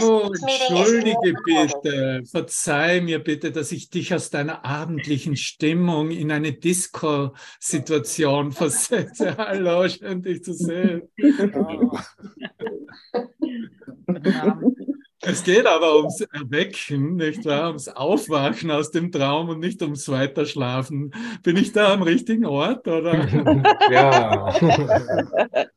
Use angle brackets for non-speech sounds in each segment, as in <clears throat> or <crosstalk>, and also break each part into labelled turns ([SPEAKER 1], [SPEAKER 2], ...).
[SPEAKER 1] Oh, entschuldige bitte, verzeih mir bitte, dass ich dich aus deiner abendlichen Stimmung in eine Disco-Situation <laughs> versetze. Hallo, schön dich zu sehen. Es geht aber ums Erwecken, nicht wahr? Ums Aufwachen aus dem Traum und nicht ums Weiterschlafen. Bin ich da am richtigen Ort, oder? <laughs> Ja. <laughs>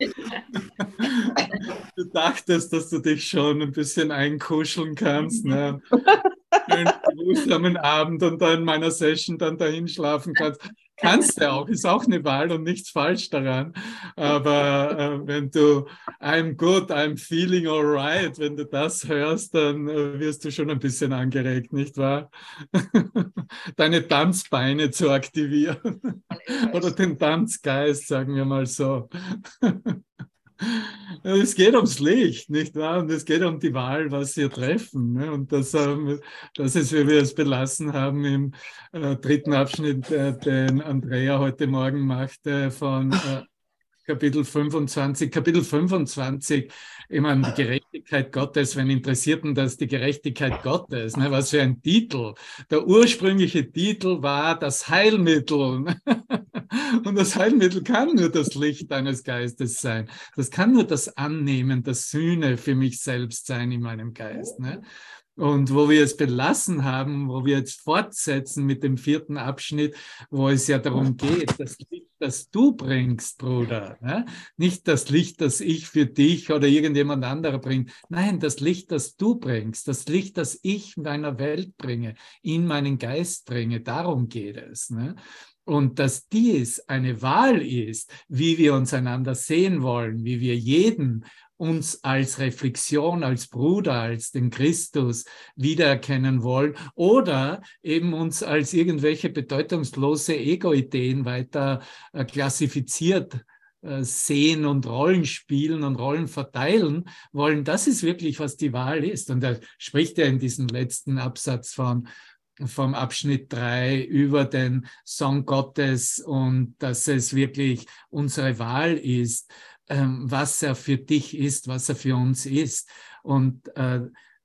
[SPEAKER 1] Du dachtest, dass du dich schon ein bisschen einkuscheln kannst, ne? <laughs> Einen geruhsamen Abend und dann in meiner Session dann dahin schlafen kannst. Kannst du auch, ist auch eine Wahl und nichts falsch daran. Aber äh, wenn du I'm good, I'm feeling alright, wenn du das hörst, dann äh, wirst du schon ein bisschen angeregt, nicht wahr? <laughs> Deine Tanzbeine zu aktivieren. <laughs> Oder den Tanzgeist, sagen wir mal so. Es geht ums Licht, nicht wahr? Und es geht um die Wahl, was wir treffen. Ne? Und das, ähm, das ist, wie wir es belassen haben im äh, dritten Abschnitt, äh, den Andrea heute Morgen machte von äh, Kapitel 25. Kapitel 25, ich meine, die Gerechtigkeit Gottes, wenn interessierten das die Gerechtigkeit Gottes, ne? was für ein Titel. Der ursprüngliche Titel war das Heilmittel. <laughs> Und das Heilmittel kann nur das Licht deines Geistes sein. Das kann nur das Annehmen der Sühne für mich selbst sein in meinem Geist. Ne? Und wo wir es belassen haben, wo wir jetzt fortsetzen mit dem vierten Abschnitt, wo es ja darum geht, das Licht, das du bringst, Bruder. Ne? Nicht das Licht, das ich für dich oder irgendjemand anderer bringt. Nein, das Licht, das du bringst, das Licht, das ich meiner Welt bringe, in meinen Geist bringe. Darum geht es. Ne? Und dass dies eine Wahl ist, wie wir uns einander sehen wollen, wie wir jeden uns als Reflexion, als Bruder, als den Christus wiedererkennen wollen oder eben uns als irgendwelche bedeutungslose Ego-Ideen weiter äh, klassifiziert äh, sehen und Rollen spielen und Rollen verteilen wollen. Das ist wirklich, was die Wahl ist. Und er spricht ja in diesem letzten Absatz von vom Abschnitt 3 über den Song Gottes und dass es wirklich unsere Wahl ist, ähm, was er für dich ist, was er für uns ist. Und äh,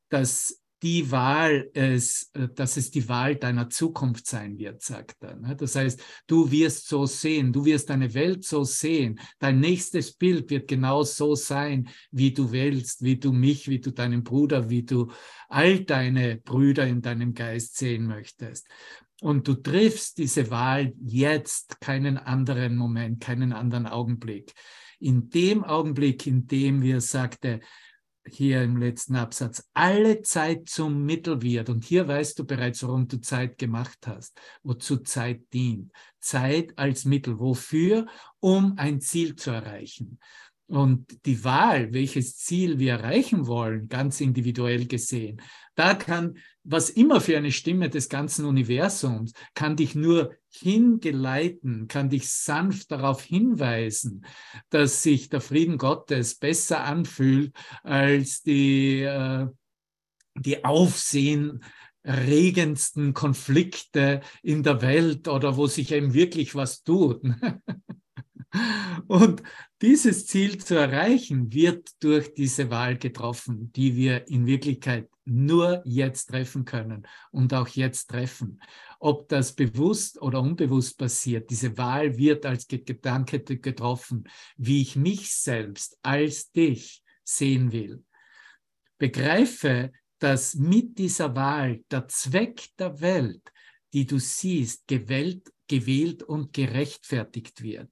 [SPEAKER 1] dass die Wahl es, äh, dass es die Wahl deiner Zukunft sein wird, sagt er. Ne? Das heißt, du wirst so sehen, du wirst deine Welt so sehen. Dein nächstes Bild wird genau so sein, wie du willst, wie du mich, wie du deinen Bruder, wie du all deine Brüder in deinem Geist sehen möchtest. Und du triffst diese Wahl jetzt, keinen anderen Moment, keinen anderen Augenblick. In dem Augenblick, in dem wir sagte, hier im letzten Absatz, alle Zeit zum Mittel wird. Und hier weißt du bereits, warum du Zeit gemacht hast, wozu Zeit dient. Zeit als Mittel. Wofür? Um ein Ziel zu erreichen. Und die Wahl, welches Ziel wir erreichen wollen, ganz individuell gesehen, da kann, was immer für eine Stimme des ganzen Universums, kann dich nur hingeleiten, kann dich sanft darauf hinweisen, dass sich der Frieden Gottes besser anfühlt als die, äh, die Aufsehen regendsten Konflikte in der Welt oder wo sich eben wirklich was tut. <laughs> Und dieses Ziel zu erreichen, wird durch diese Wahl getroffen, die wir in Wirklichkeit nur jetzt treffen können und auch jetzt treffen. Ob das bewusst oder unbewusst passiert, diese Wahl wird als Gedanke getroffen, wie ich mich selbst als dich sehen will. Begreife, dass mit dieser Wahl der Zweck der Welt, die du siehst, gewählt, gewählt und gerechtfertigt wird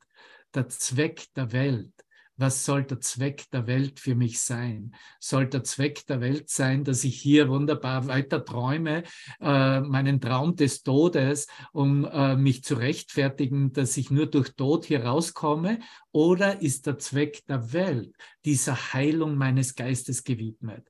[SPEAKER 1] der Zweck der Welt. Was soll der Zweck der Welt für mich sein? Soll der Zweck der Welt sein, dass ich hier wunderbar weiter träume, äh, meinen Traum des Todes, um äh, mich zu rechtfertigen, dass ich nur durch Tod hier rauskomme? Oder ist der Zweck der Welt dieser Heilung meines Geistes gewidmet?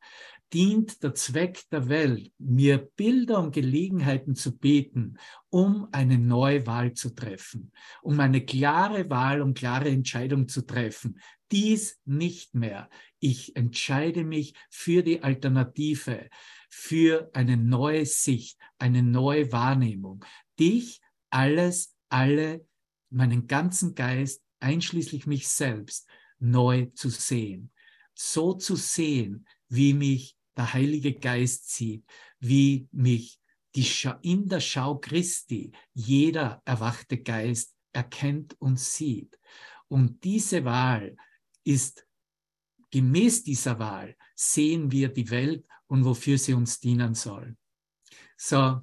[SPEAKER 1] Dient der Zweck der Welt, mir Bilder und Gelegenheiten zu bieten, um eine neue Wahl zu treffen, um eine klare Wahl und klare Entscheidung zu treffen. Dies nicht mehr. Ich entscheide mich für die Alternative, für eine neue Sicht, eine neue Wahrnehmung. Dich, alles, alle, meinen ganzen Geist, einschließlich mich selbst, neu zu sehen so zu sehen, wie mich der Heilige Geist sieht, wie mich die in der Schau Christi jeder erwachte Geist erkennt und sieht. Und diese Wahl ist gemäß dieser Wahl, sehen wir die Welt und wofür sie uns dienen soll. So,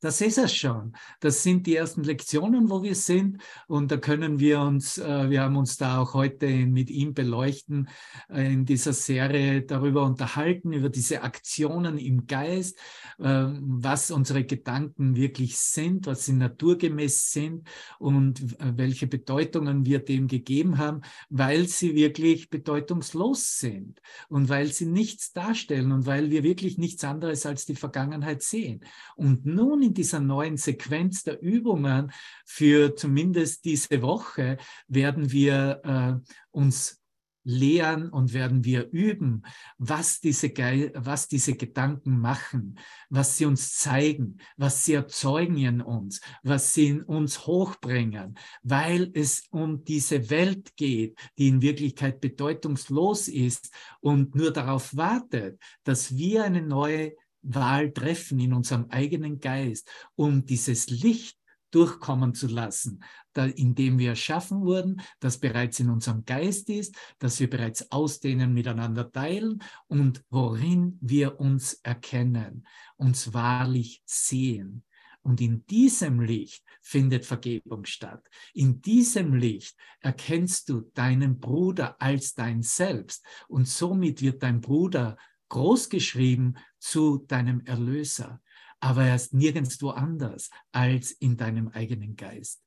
[SPEAKER 1] das ist es schon. Das sind die ersten Lektionen, wo wir sind. Und da können wir uns, äh, wir haben uns da auch heute mit ihm beleuchten, äh, in dieser Serie darüber unterhalten, über diese Aktionen im Geist, äh, was unsere Gedanken wirklich sind, was sie naturgemäß sind und äh, welche Bedeutungen wir dem gegeben haben, weil sie wirklich bedeutungslos sind und weil sie nichts darstellen und weil wir wirklich nichts anderes als die Vergangenheit sehen. Und nun in dieser neuen Sequenz der Übungen für zumindest diese Woche werden wir äh, uns lehren und werden wir üben, was diese, was diese Gedanken machen, was sie uns zeigen, was sie erzeugen in uns, was sie in uns hochbringen, weil es um diese Welt geht, die in Wirklichkeit bedeutungslos ist und nur darauf wartet, dass wir eine neue Wahl treffen in unserem eigenen Geist, um dieses Licht durchkommen zu lassen, da, in dem wir erschaffen wurden, das bereits in unserem Geist ist, das wir bereits ausdehnen, miteinander teilen und worin wir uns erkennen, uns wahrlich sehen. Und in diesem Licht findet Vergebung statt. In diesem Licht erkennst du deinen Bruder als dein Selbst und somit wird dein Bruder großgeschrieben zu deinem Erlöser, aber er ist nirgendwo anders als in deinem eigenen Geist.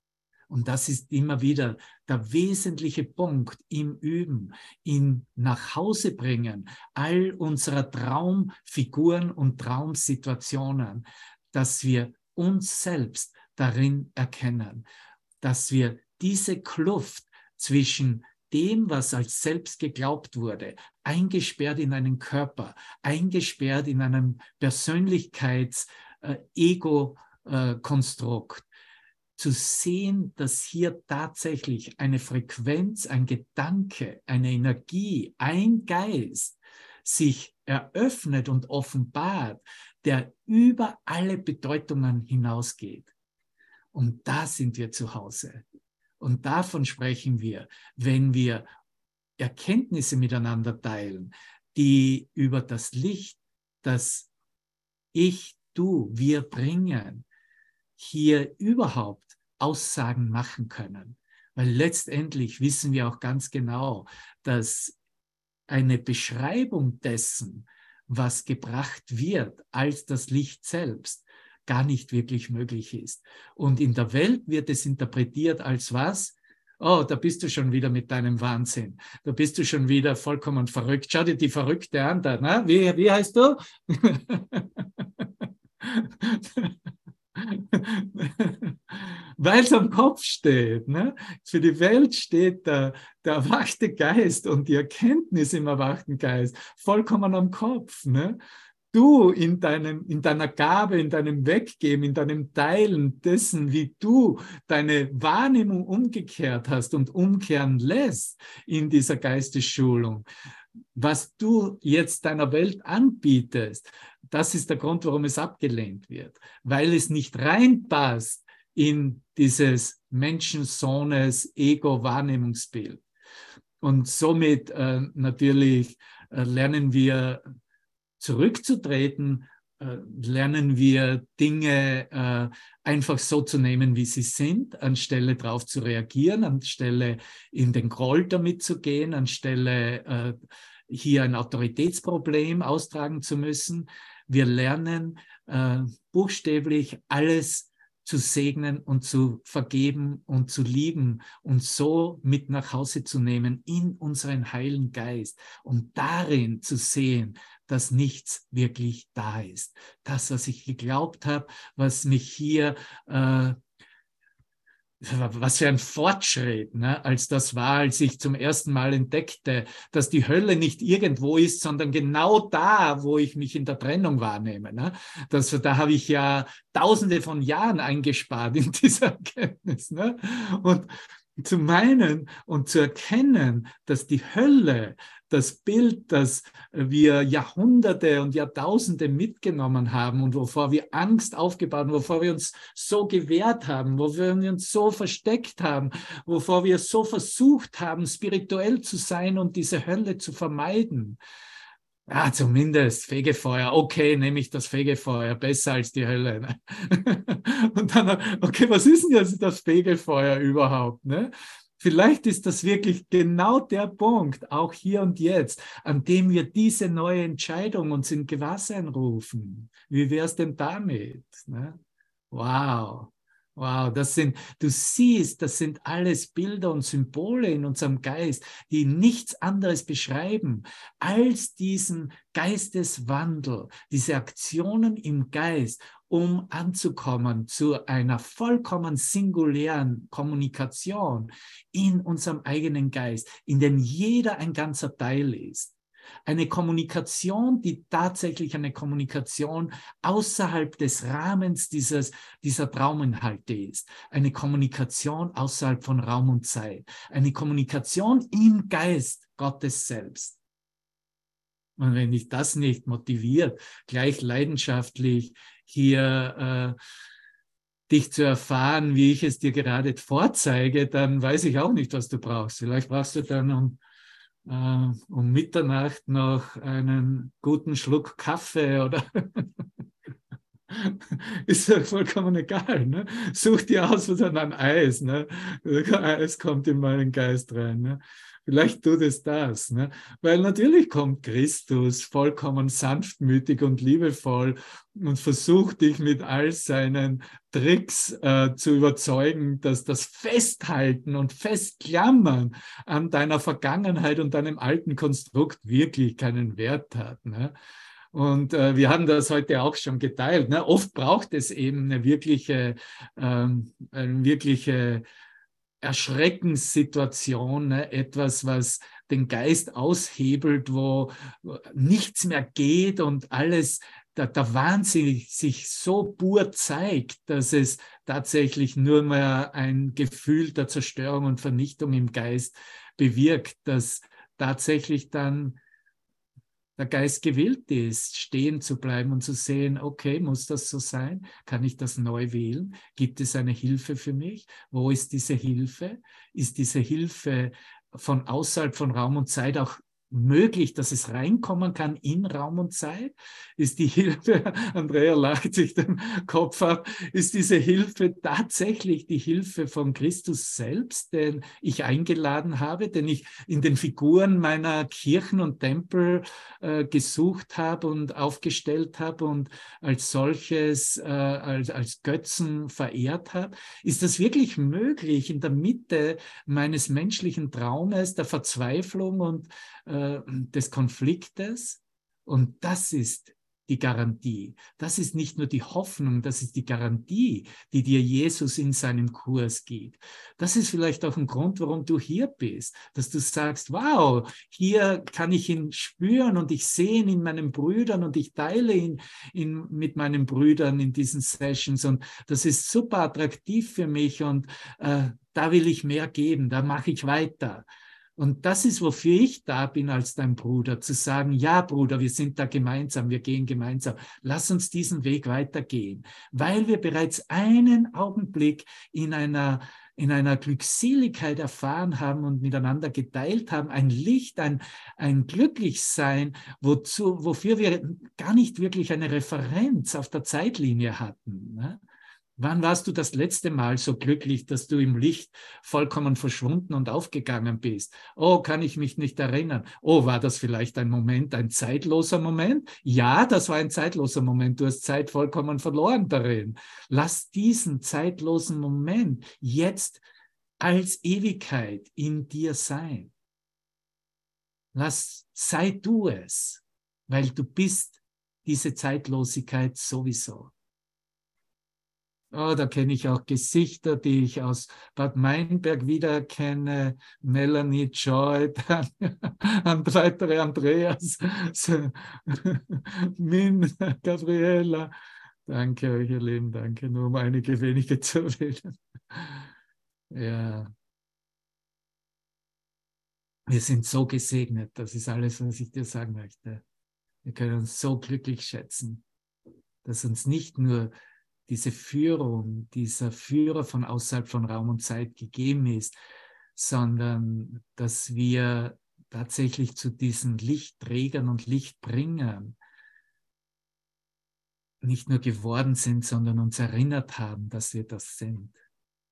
[SPEAKER 1] Und das ist immer wieder der wesentliche Punkt im Üben, in nach Hause bringen all unserer Traumfiguren und Traumsituationen, dass wir uns selbst darin erkennen, dass wir diese Kluft zwischen dem, was als selbst geglaubt wurde, eingesperrt in einen Körper, eingesperrt in einem Persönlichkeits-Ego-Konstrukt, äh, zu sehen, dass hier tatsächlich eine Frequenz, ein Gedanke, eine Energie, ein Geist sich eröffnet und offenbart, der über alle Bedeutungen hinausgeht. Und da sind wir zu Hause. Und davon sprechen wir, wenn wir Erkenntnisse miteinander teilen, die über das Licht, das ich, du, wir bringen, hier überhaupt Aussagen machen können. Weil letztendlich wissen wir auch ganz genau, dass eine Beschreibung dessen, was gebracht wird als das Licht selbst, gar nicht wirklich möglich ist. Und in der Welt wird es interpretiert als was? Oh, da bist du schon wieder mit deinem Wahnsinn. Da bist du schon wieder vollkommen verrückt. Schau dir die Verrückte an da. Ne? Wie, wie heißt du? <laughs> Weil es am Kopf steht. Ne? Für die Welt steht der, der erwachte Geist und die Erkenntnis im erwachten Geist vollkommen am Kopf. Ne? Du in, deinem, in deiner Gabe, in deinem Weggeben, in deinem Teilen dessen, wie du deine Wahrnehmung umgekehrt hast und umkehren lässt in dieser Geistesschulung, was du jetzt deiner Welt anbietest, das ist der Grund, warum es abgelehnt wird, weil es nicht reinpasst in dieses Menschensohnes Ego-Wahrnehmungsbild. Und somit äh, natürlich äh, lernen wir zurückzutreten, äh, lernen wir Dinge äh, einfach so zu nehmen, wie sie sind, anstelle darauf zu reagieren, anstelle in den Groll damit zu gehen, anstelle äh, hier ein Autoritätsproblem austragen zu müssen. Wir lernen buchstäblich alles zu segnen und zu vergeben und zu lieben und so mit nach Hause zu nehmen in unseren heilen Geist und darin zu sehen, dass nichts wirklich da ist. Das, was ich geglaubt habe, was mich hier äh, was für ein Fortschritt, ne? als das war, als ich zum ersten Mal entdeckte, dass die Hölle nicht irgendwo ist, sondern genau da, wo ich mich in der Trennung wahrnehme. Ne? Das, da habe ich ja tausende von Jahren eingespart in <laughs> dieser Erkenntnis. Ne? Und zu meinen und zu erkennen, dass die Hölle, das Bild, das wir Jahrhunderte und Jahrtausende mitgenommen haben und wovor wir Angst aufgebaut haben, wovor wir uns so gewehrt haben, wovor wir uns so versteckt haben, wovor wir so versucht haben, spirituell zu sein und diese Hölle zu vermeiden. Ja, zumindest Fegefeuer. Okay, nehme ich das Fegefeuer, besser als die Hölle. Ne? <laughs> Und dann, okay, was ist denn jetzt das Fegefeuer überhaupt? Ne? Vielleicht ist das wirklich genau der Punkt, auch hier und jetzt, an dem wir diese neue Entscheidung uns in Gewahrsein rufen. Wie wäre es denn damit? Ne? Wow. Wow, das sind, du siehst, das sind alles Bilder und Symbole in unserem Geist, die nichts anderes beschreiben als diesen Geisteswandel, diese Aktionen im Geist, um anzukommen zu einer vollkommen singulären Kommunikation in unserem eigenen Geist, in dem jeder ein ganzer Teil ist. Eine Kommunikation, die tatsächlich eine Kommunikation außerhalb des Rahmens dieses, dieser Trauminhalte ist. Eine Kommunikation außerhalb von Raum und Zeit. Eine Kommunikation im Geist Gottes selbst. Und wenn dich das nicht motiviert, gleich leidenschaftlich hier äh, dich zu erfahren, wie ich es dir gerade vorzeige, dann weiß ich auch nicht, was du brauchst. Vielleicht brauchst du dann um um Mitternacht noch einen guten Schluck Kaffee oder <laughs> ist ja vollkommen egal. Ne? Such dir aus, was ein Eis. Ne? Eis kommt in meinen Geist rein. Ne? Vielleicht tut es das. Ne? Weil natürlich kommt Christus vollkommen sanftmütig und liebevoll und versucht dich mit all seinen Tricks äh, zu überzeugen, dass das Festhalten und Festklammern an deiner Vergangenheit und deinem alten Konstrukt wirklich keinen Wert hat. Ne? Und äh, wir haben das heute auch schon geteilt. Ne? Oft braucht es eben eine wirkliche, ähm, eine wirkliche Erschreckenssituation, ne? etwas, was den Geist aushebelt, wo nichts mehr geht und alles, der, der Wahnsinn sich so pur zeigt, dass es tatsächlich nur mehr ein Gefühl der Zerstörung und Vernichtung im Geist bewirkt, dass tatsächlich dann der Geist gewillt ist, stehen zu bleiben und zu sehen, okay, muss das so sein? Kann ich das neu wählen? Gibt es eine Hilfe für mich? Wo ist diese Hilfe? Ist diese Hilfe von außerhalb von Raum und Zeit auch möglich, dass es reinkommen kann in Raum und Zeit? Ist die Hilfe, <laughs> Andrea lacht sich den Kopf ab, ist diese Hilfe tatsächlich die Hilfe von Christus selbst, den ich eingeladen habe, den ich in den Figuren meiner Kirchen und Tempel äh, gesucht habe und aufgestellt habe und als solches, äh, als, als Götzen verehrt habe? Ist das wirklich möglich in der Mitte meines menschlichen Traumes, der Verzweiflung und äh, des Konfliktes. Und das ist die Garantie. Das ist nicht nur die Hoffnung, das ist die Garantie, die dir Jesus in seinem Kurs gibt. Das ist vielleicht auch ein Grund, warum du hier bist, dass du sagst, wow, hier kann ich ihn spüren und ich sehe ihn in meinen Brüdern und ich teile ihn in, mit meinen Brüdern in diesen Sessions und das ist super attraktiv für mich und äh, da will ich mehr geben, da mache ich weiter. Und das ist, wofür ich da bin als dein Bruder, zu sagen, ja Bruder, wir sind da gemeinsam, wir gehen gemeinsam. Lass uns diesen Weg weitergehen, weil wir bereits einen Augenblick in einer in einer Glückseligkeit erfahren haben und miteinander geteilt haben, ein Licht, ein, ein Glücklichsein, wozu, wofür wir gar nicht wirklich eine Referenz auf der Zeitlinie hatten. Ne? Wann warst du das letzte Mal so glücklich, dass du im Licht vollkommen verschwunden und aufgegangen bist? Oh, kann ich mich nicht erinnern. Oh, war das vielleicht ein Moment, ein zeitloser Moment? Ja, das war ein zeitloser Moment. Du hast Zeit vollkommen verloren darin. Lass diesen zeitlosen Moment jetzt als Ewigkeit in dir sein. Lass, sei du es, weil du bist diese Zeitlosigkeit sowieso. Oh, da kenne ich auch Gesichter, die ich aus Bad Meinberg wiedererkenne. Melanie Joy, <laughs> dann weitere Andreas, <laughs> Min, Gabriela. Danke euch, ihr Lieben, danke, nur um einige wenige zu erwähnen. Ja, Wir sind so gesegnet, das ist alles, was ich dir sagen möchte. Wir können uns so glücklich schätzen, dass uns nicht nur diese Führung, dieser Führer von außerhalb von Raum und Zeit gegeben ist, sondern dass wir tatsächlich zu diesen Lichtträgern und Lichtbringern nicht nur geworden sind, sondern uns erinnert haben, dass wir das sind,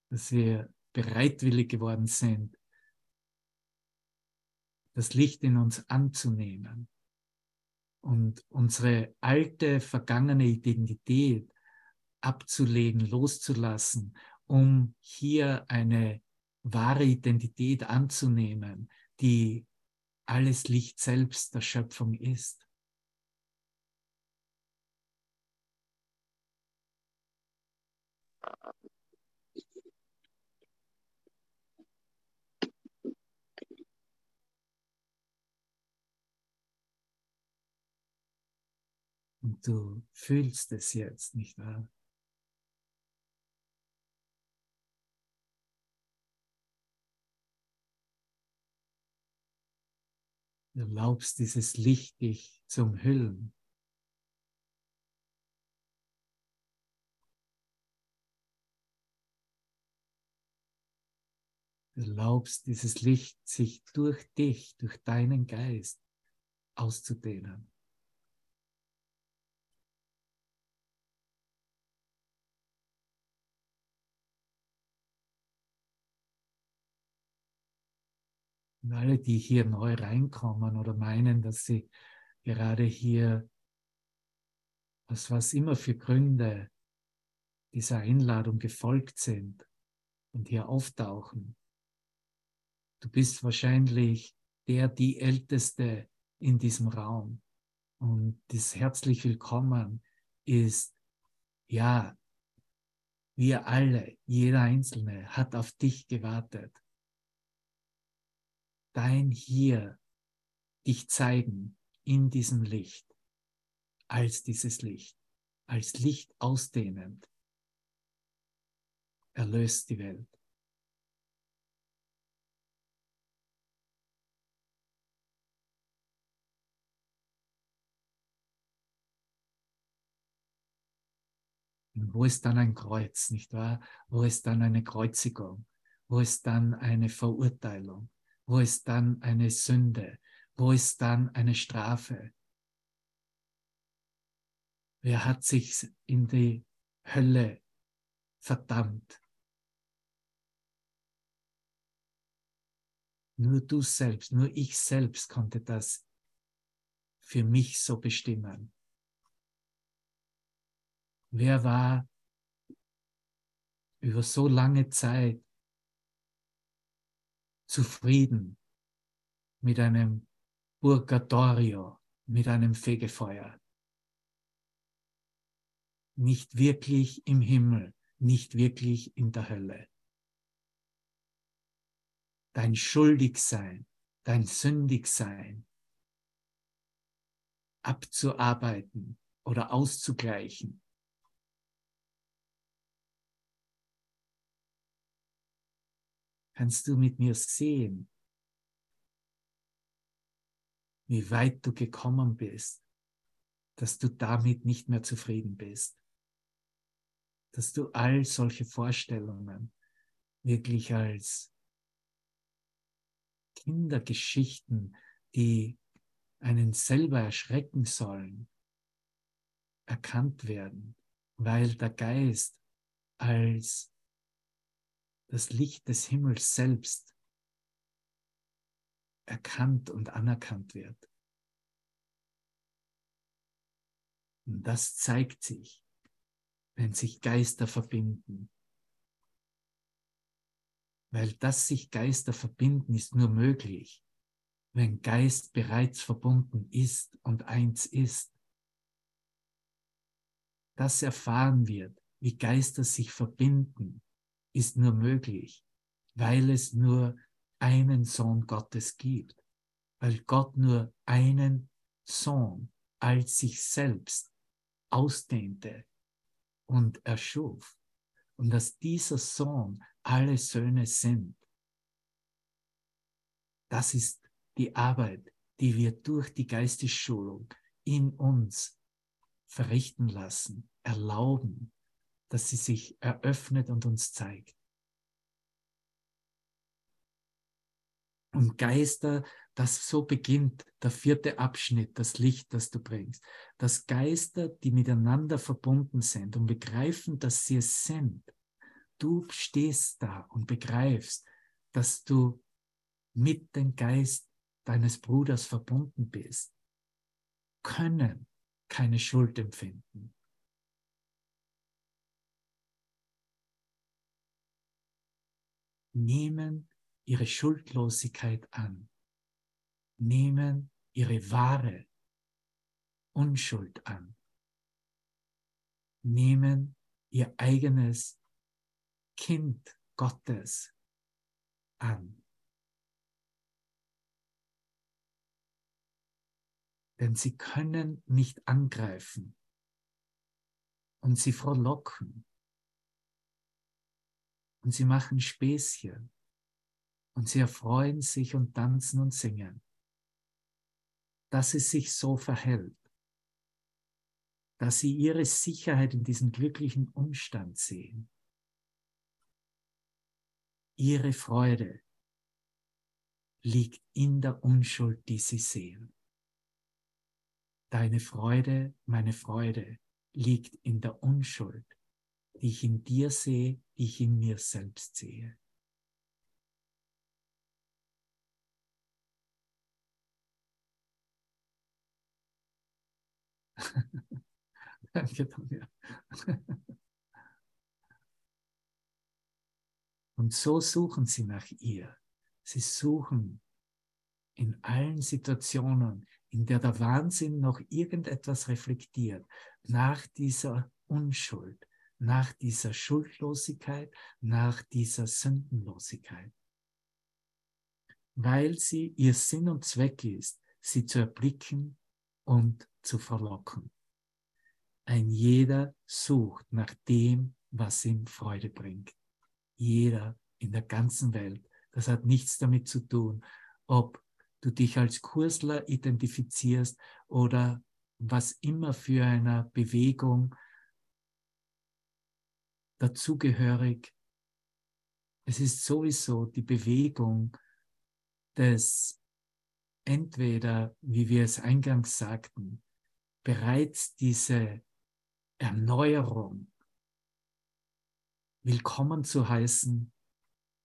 [SPEAKER 1] dass wir bereitwillig geworden sind, das Licht in uns anzunehmen und unsere alte, vergangene Identität abzulegen, loszulassen, um hier eine wahre Identität anzunehmen, die alles Licht selbst der Schöpfung ist. Und du fühlst es jetzt, nicht wahr? Du erlaubst dieses Licht dich zu umhüllen. Du erlaubst dieses Licht sich durch dich, durch deinen Geist auszudehnen. Und alle, die hier neu reinkommen oder meinen, dass sie gerade hier, aus was immer für Gründe dieser Einladung gefolgt sind und hier auftauchen, du bist wahrscheinlich der, die Älteste in diesem Raum. Und das herzlich willkommen ist, ja, wir alle, jeder Einzelne hat auf dich gewartet dein Hier dich zeigen in diesem Licht, als dieses Licht, als Licht ausdehnend, erlöst die Welt. Wo ist dann ein Kreuz, nicht wahr? Wo ist dann eine Kreuzigung? Wo ist dann eine Verurteilung? Wo ist dann eine Sünde? Wo ist dann eine Strafe? Wer hat sich in die Hölle verdammt? Nur du selbst, nur ich selbst konnte das für mich so bestimmen. Wer war über so lange Zeit zufrieden mit einem Purgatorio, mit einem Fegefeuer. Nicht wirklich im Himmel, nicht wirklich in der Hölle. Dein Schuldigsein, dein Sündigsein abzuarbeiten oder auszugleichen kannst du mit mir sehen, wie weit du gekommen bist, dass du damit nicht mehr zufrieden bist, dass du all solche Vorstellungen wirklich als Kindergeschichten, die einen selber erschrecken sollen, erkannt werden, weil der Geist als das Licht des Himmels selbst erkannt und anerkannt wird. Und das zeigt sich, wenn sich Geister verbinden. Weil das sich Geister verbinden ist nur möglich, wenn Geist bereits verbunden ist und eins ist. Das erfahren wird, wie Geister sich verbinden ist nur möglich, weil es nur einen Sohn Gottes gibt, weil Gott nur einen Sohn als sich selbst ausdehnte und erschuf und dass dieser Sohn alle Söhne sind. Das ist die Arbeit, die wir durch die Geistesschulung in uns verrichten lassen, erlauben, dass sie sich eröffnet und uns zeigt. Und Geister, das so beginnt, der vierte Abschnitt, das Licht, das du bringst. Dass Geister, die miteinander verbunden sind und begreifen, dass sie es sind. Du stehst da und begreifst, dass du mit dem Geist deines Bruders verbunden bist, können keine Schuld empfinden. Nehmen ihre Schuldlosigkeit an, nehmen ihre wahre Unschuld an, nehmen ihr eigenes Kind Gottes an. Denn sie können nicht angreifen und sie frohlocken und sie machen Späßchen. Und sie erfreuen sich und tanzen und singen, dass es sich so verhält, dass sie ihre Sicherheit in diesem glücklichen Umstand sehen, ihre Freude liegt in der Unschuld, die sie sehen. Deine Freude, meine Freude liegt in der Unschuld, die ich in dir sehe, ich in mir selbst sehe. <laughs> Danke, Tonja. Und so suchen sie nach ihr. Sie suchen in allen Situationen, in der der Wahnsinn noch irgendetwas reflektiert, nach dieser Unschuld, nach dieser Schuldlosigkeit, nach dieser Sündenlosigkeit. Weil sie ihr Sinn und Zweck ist, sie zu erblicken und zu verlocken. Ein jeder sucht nach dem, was ihm Freude bringt. Jeder in der ganzen Welt. Das hat nichts damit zu tun, ob du dich als Kursler identifizierst oder was immer für eine Bewegung dazugehörig. Es ist sowieso die Bewegung des entweder, wie wir es eingangs sagten, bereits diese Erneuerung willkommen zu heißen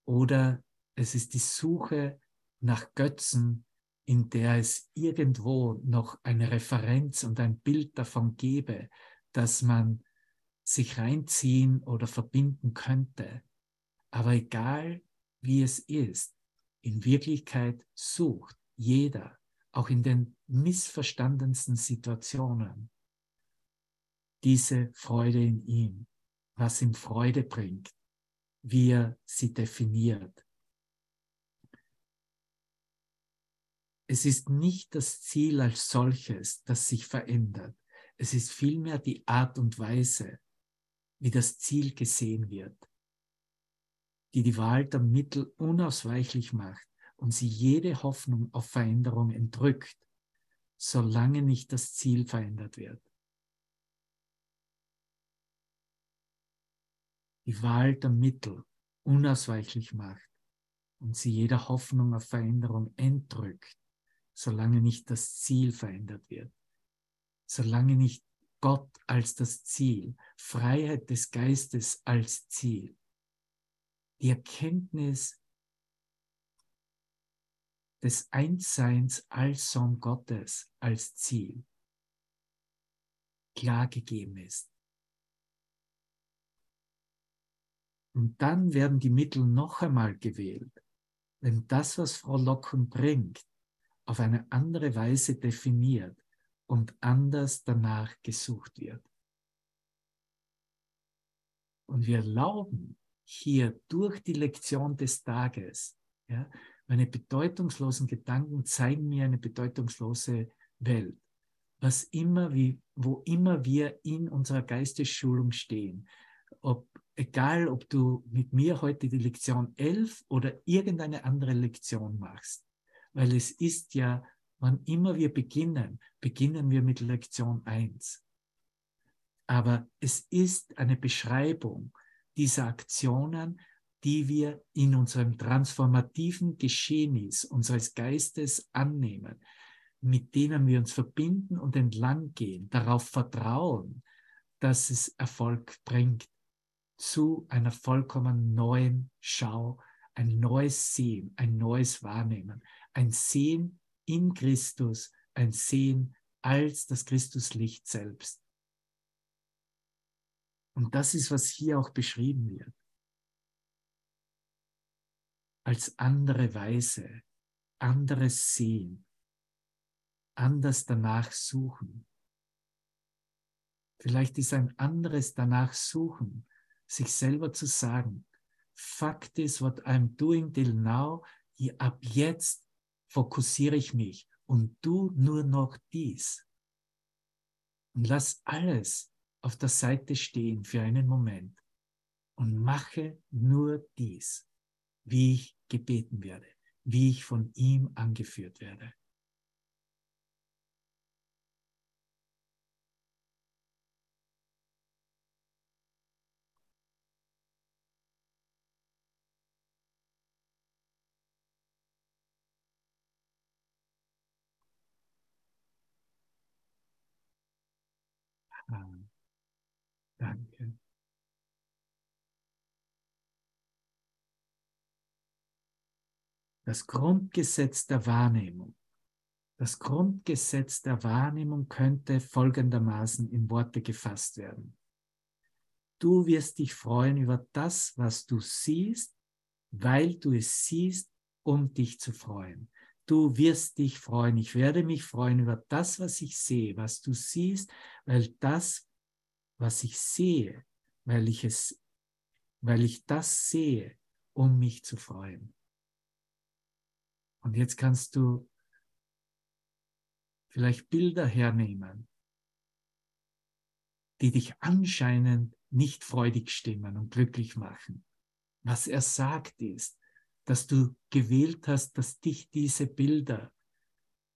[SPEAKER 1] oder es ist die Suche nach Götzen, in der es irgendwo noch eine Referenz und ein Bild davon gäbe, dass man sich reinziehen oder verbinden könnte. Aber egal wie es ist, in Wirklichkeit sucht jeder, auch in den missverstandensten Situationen, diese Freude in ihm, was ihm Freude bringt, wie er sie definiert. Es ist nicht das Ziel als solches, das sich verändert. Es ist vielmehr die Art und Weise, wie das Ziel gesehen wird, die die Wahl der Mittel unausweichlich macht und sie jede Hoffnung auf Veränderung entrückt, solange nicht das Ziel verändert wird. Die Wahl der Mittel unausweichlich macht und sie jeder Hoffnung auf Veränderung entrückt, solange nicht das Ziel verändert wird, solange nicht Gott als das Ziel, Freiheit des Geistes als Ziel, die Erkenntnis des Einsseins als Sohn Gottes als Ziel klar gegeben ist. Und dann werden die Mittel noch einmal gewählt, wenn das, was Frau Locken bringt, auf eine andere Weise definiert und anders danach gesucht wird. Und wir erlauben hier durch die Lektion des Tages ja, meine bedeutungslosen Gedanken zeigen mir eine bedeutungslose Welt. Was immer, wie, wo immer wir in unserer Geistesschulung stehen, ob, egal ob du mit mir heute die Lektion 11 oder irgendeine andere Lektion machst, weil es ist ja, wann immer wir beginnen, beginnen wir mit Lektion 1. Aber es ist eine Beschreibung dieser Aktionen, die wir in unserem transformativen Geschehnis unseres Geistes annehmen, mit denen wir uns verbinden und entlang gehen, darauf vertrauen, dass es Erfolg bringt zu einer vollkommen neuen Schau, ein neues Sehen, ein neues Wahrnehmen, ein Sehen in Christus, ein Sehen als das Christuslicht selbst. Und das ist, was hier auch beschrieben wird. Als andere Weise, anderes Sehen, anders danach suchen. Vielleicht ist ein anderes danach suchen, sich selber zu sagen, Fact is what I'm doing till now, ab jetzt fokussiere ich mich und du nur noch dies. Und lass alles auf der Seite stehen für einen Moment und mache nur dies, wie ich gebeten werde, wie ich von ihm angeführt werde. Ah. Danke. Das Grundgesetz der Wahrnehmung. Das Grundgesetz der Wahrnehmung könnte folgendermaßen in Worte gefasst werden. Du wirst dich freuen über das, was du siehst, weil du es siehst, um dich zu freuen. Du wirst dich freuen. Ich werde mich freuen über das, was ich sehe, was du siehst, weil das, was ich sehe, weil ich es, weil ich das sehe, um mich zu freuen. Und jetzt kannst du vielleicht Bilder hernehmen, die dich anscheinend nicht freudig stimmen und glücklich machen. Was er sagt ist, dass du gewählt hast, dass dich diese Bilder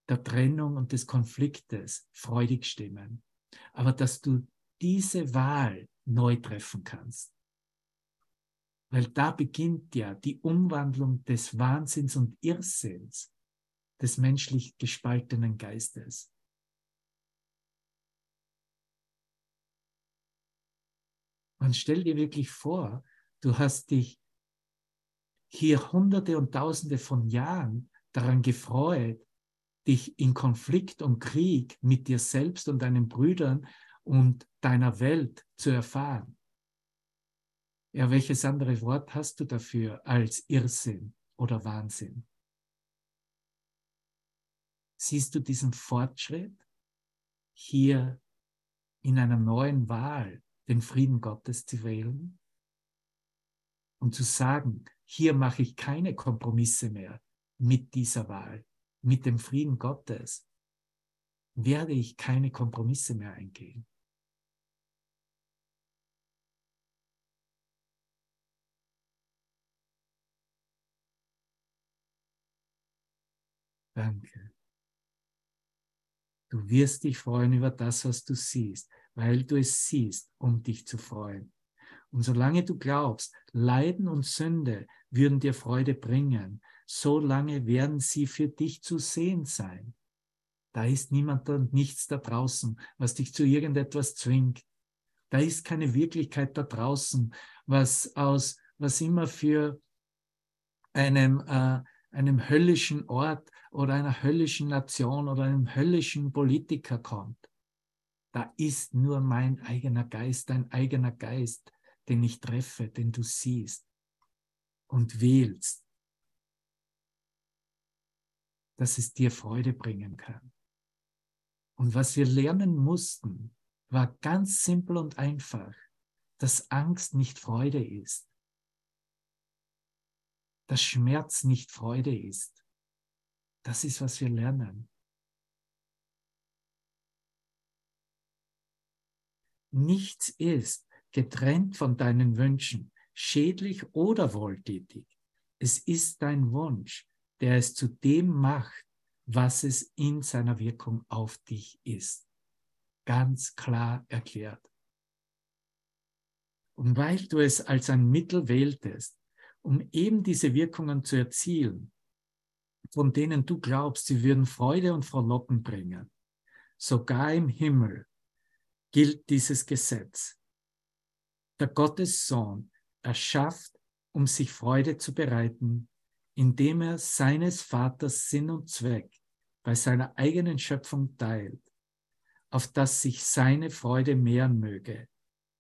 [SPEAKER 1] der Trennung und des Konfliktes freudig stimmen, aber dass du diese Wahl neu treffen kannst. Weil da beginnt ja die Umwandlung des Wahnsinns und Irrsinns des menschlich gespaltenen Geistes. Man stell dir wirklich vor, du hast dich hier hunderte und tausende von Jahren daran gefreut, dich in Konflikt und Krieg mit dir selbst und deinen Brüdern und deiner Welt zu erfahren. Ja, welches andere Wort hast du dafür als Irrsinn oder Wahnsinn? Siehst du diesen Fortschritt hier in einer neuen Wahl, den Frieden Gottes zu wählen und zu sagen, hier mache ich keine Kompromisse mehr mit dieser Wahl, mit dem Frieden Gottes, werde ich keine Kompromisse mehr eingehen. Danke. Du wirst dich freuen über das, was du siehst, weil du es siehst, um dich zu freuen. Und solange du glaubst, Leiden und Sünde würden dir Freude bringen, solange werden sie für dich zu sehen sein. Da ist niemand und nichts da draußen, was dich zu irgendetwas zwingt. Da ist keine Wirklichkeit da draußen, was aus, was immer für einem, äh, einem höllischen Ort oder einer höllischen Nation oder einem höllischen Politiker kommt. Da ist nur mein eigener Geist, dein eigener Geist, den ich treffe, den du siehst und wählst, dass es dir Freude bringen kann. Und was wir lernen mussten, war ganz simpel und einfach, dass Angst nicht Freude ist, dass Schmerz nicht Freude ist, das ist, was wir lernen. Nichts ist getrennt von deinen Wünschen, schädlich oder wohltätig. Es ist dein Wunsch, der es zu dem macht, was es in seiner Wirkung auf dich ist. Ganz klar erklärt. Und weil du es als ein Mittel wähltest, um eben diese Wirkungen zu erzielen, von denen du glaubst, sie würden Freude und Frohlocken bringen, sogar im Himmel gilt dieses Gesetz. Der Gottessohn erschafft, um sich Freude zu bereiten, indem er seines Vaters Sinn und Zweck bei seiner eigenen Schöpfung teilt, auf dass sich seine Freude mehren möge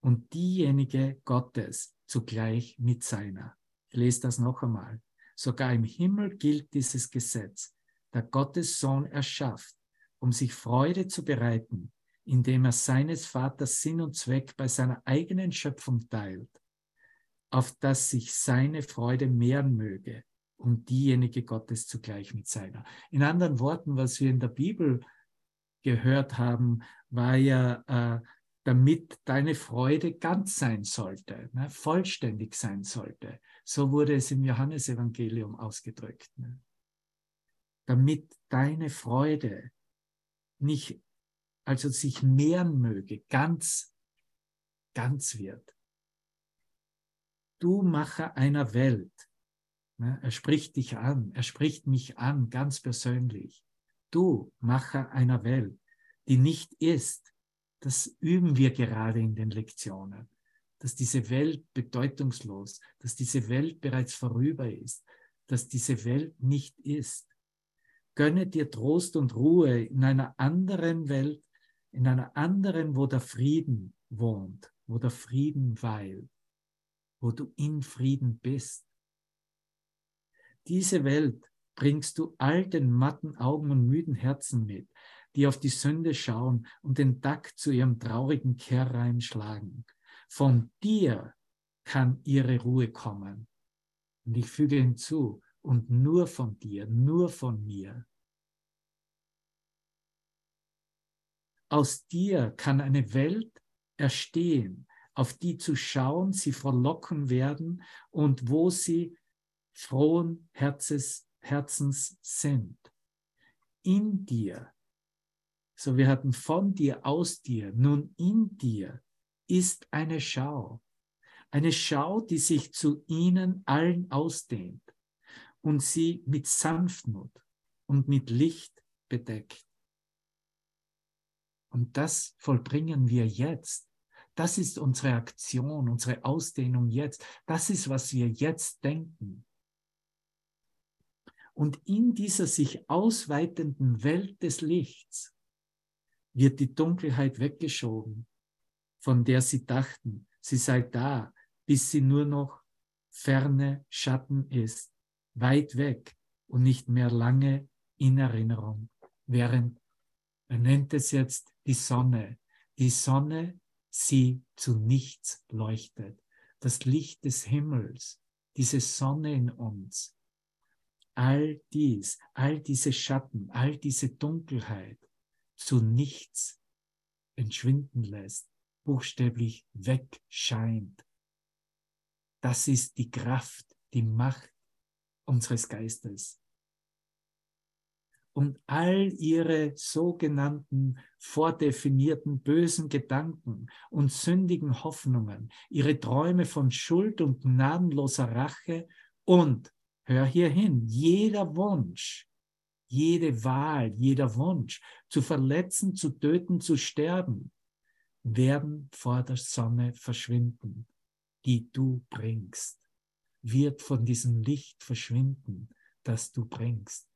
[SPEAKER 1] und diejenige Gottes zugleich mit seiner. Lese das noch einmal. Sogar im Himmel gilt dieses Gesetz. Der Gottessohn erschafft, um sich Freude zu bereiten, indem er seines Vaters Sinn und Zweck bei seiner eigenen Schöpfung teilt, auf dass sich seine Freude mehren möge und diejenige Gottes zugleich mit seiner. In anderen Worten, was wir in der Bibel gehört haben, war ja, äh, damit deine Freude ganz sein sollte, ne, vollständig sein sollte. So wurde es im Johannesevangelium ausgedrückt. Ne. Damit deine Freude nicht, also sich mehren möge, ganz, ganz wird. Du Macher einer Welt, Ne? Er spricht dich an, er spricht mich an, ganz persönlich. Du, Macher einer Welt, die nicht ist, das üben wir gerade in den Lektionen, dass diese Welt bedeutungslos, dass diese Welt bereits vorüber ist, dass diese Welt nicht ist. Gönne dir Trost und Ruhe in einer anderen Welt, in einer anderen, wo der Frieden wohnt, wo der Frieden weilt, wo du in Frieden bist diese Welt bringst du all den matten Augen und müden Herzen mit, die auf die Sünde schauen und den Takt zu ihrem traurigen Kehrrein schlagen. Von dir kann ihre Ruhe kommen. Und ich füge hinzu, und nur von dir, nur von mir. Aus dir kann eine Welt erstehen, auf die zu schauen sie verlocken werden und wo sie frohen Herzens, Herzens sind. In dir, so wir hatten von dir, aus dir, nun in dir ist eine Schau. Eine Schau, die sich zu ihnen allen ausdehnt und sie mit Sanftmut und mit Licht bedeckt. Und das vollbringen wir jetzt. Das ist unsere Aktion, unsere Ausdehnung jetzt. Das ist, was wir jetzt denken. Und in dieser sich ausweitenden Welt des Lichts wird die Dunkelheit weggeschoben, von der sie dachten, sie sei da, bis sie nur noch ferne Schatten ist, weit weg und nicht mehr lange in Erinnerung. Während er nennt es jetzt die Sonne. Die Sonne, sie zu nichts leuchtet. Das Licht des Himmels, diese Sonne in uns, all dies, all diese Schatten, all diese Dunkelheit zu nichts entschwinden lässt, buchstäblich wegscheint. Das ist die Kraft, die Macht unseres Geistes. Und all ihre sogenannten vordefinierten bösen Gedanken und sündigen Hoffnungen, ihre Träume von Schuld und gnadenloser Rache und Hör hier hin, jeder Wunsch, jede Wahl, jeder Wunsch, zu verletzen, zu töten, zu sterben, werden vor der Sonne verschwinden, die du bringst, wird von diesem Licht verschwinden, das du bringst,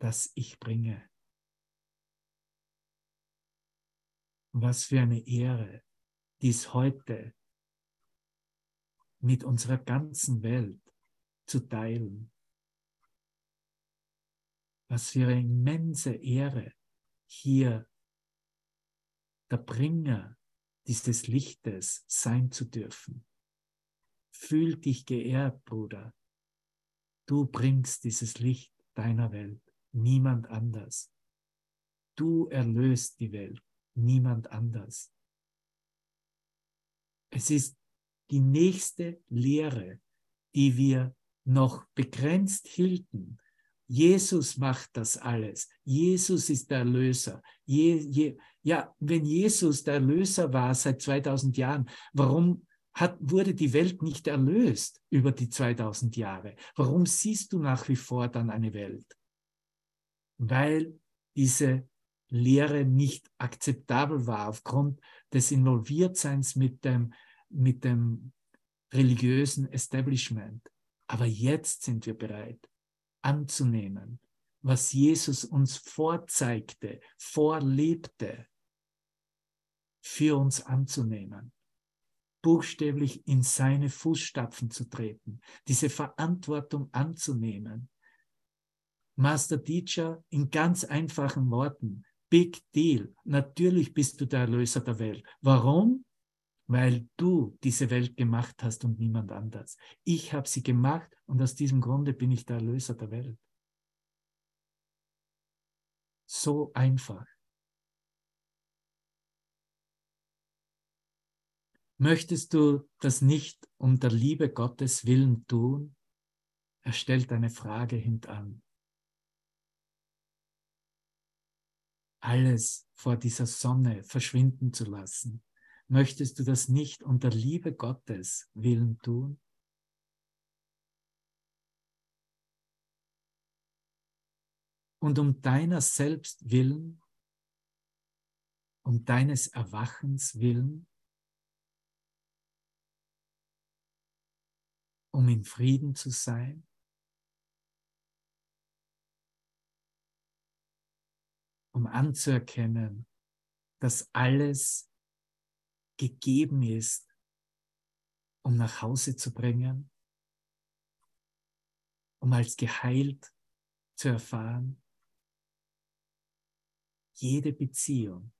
[SPEAKER 1] das ich bringe. Was für eine Ehre, dies heute mit unserer ganzen Welt zu teilen. Was für eine immense Ehre, hier der Bringer dieses Lichtes sein zu dürfen. Fühl dich geehrt, Bruder. Du bringst dieses Licht deiner Welt, niemand anders. Du erlöst die Welt, niemand anders. Es ist die nächste Lehre, die wir noch begrenzt hielten Jesus macht das alles. Jesus ist der Erlöser. Je, je, ja, wenn Jesus der Erlöser war seit 2000 Jahren, warum hat, wurde die Welt nicht erlöst über die 2000 Jahre? Warum siehst du nach wie vor dann eine Welt? Weil diese Lehre nicht akzeptabel war aufgrund des Involviertseins mit dem, mit dem religiösen Establishment. Aber jetzt sind wir bereit anzunehmen, was Jesus uns vorzeigte, vorlebte, für uns anzunehmen, buchstäblich in seine Fußstapfen zu treten, diese Verantwortung anzunehmen. Master Teacher in ganz einfachen Worten, Big Deal, natürlich bist du der Erlöser der Welt. Warum? Weil du diese Welt gemacht hast und niemand anders. Ich habe sie gemacht und aus diesem Grunde bin ich der Erlöser der Welt. So einfach. Möchtest du das nicht um der Liebe Gottes willen tun? Er stellt eine Frage hintan. Alles vor dieser Sonne verschwinden zu lassen. Möchtest du das nicht um der Liebe Gottes willen tun? Und um deiner selbst willen, um deines Erwachens willen, um in Frieden zu sein? Um anzuerkennen, dass alles gegeben ist, um nach Hause zu bringen, um als geheilt zu erfahren. Jede Beziehung,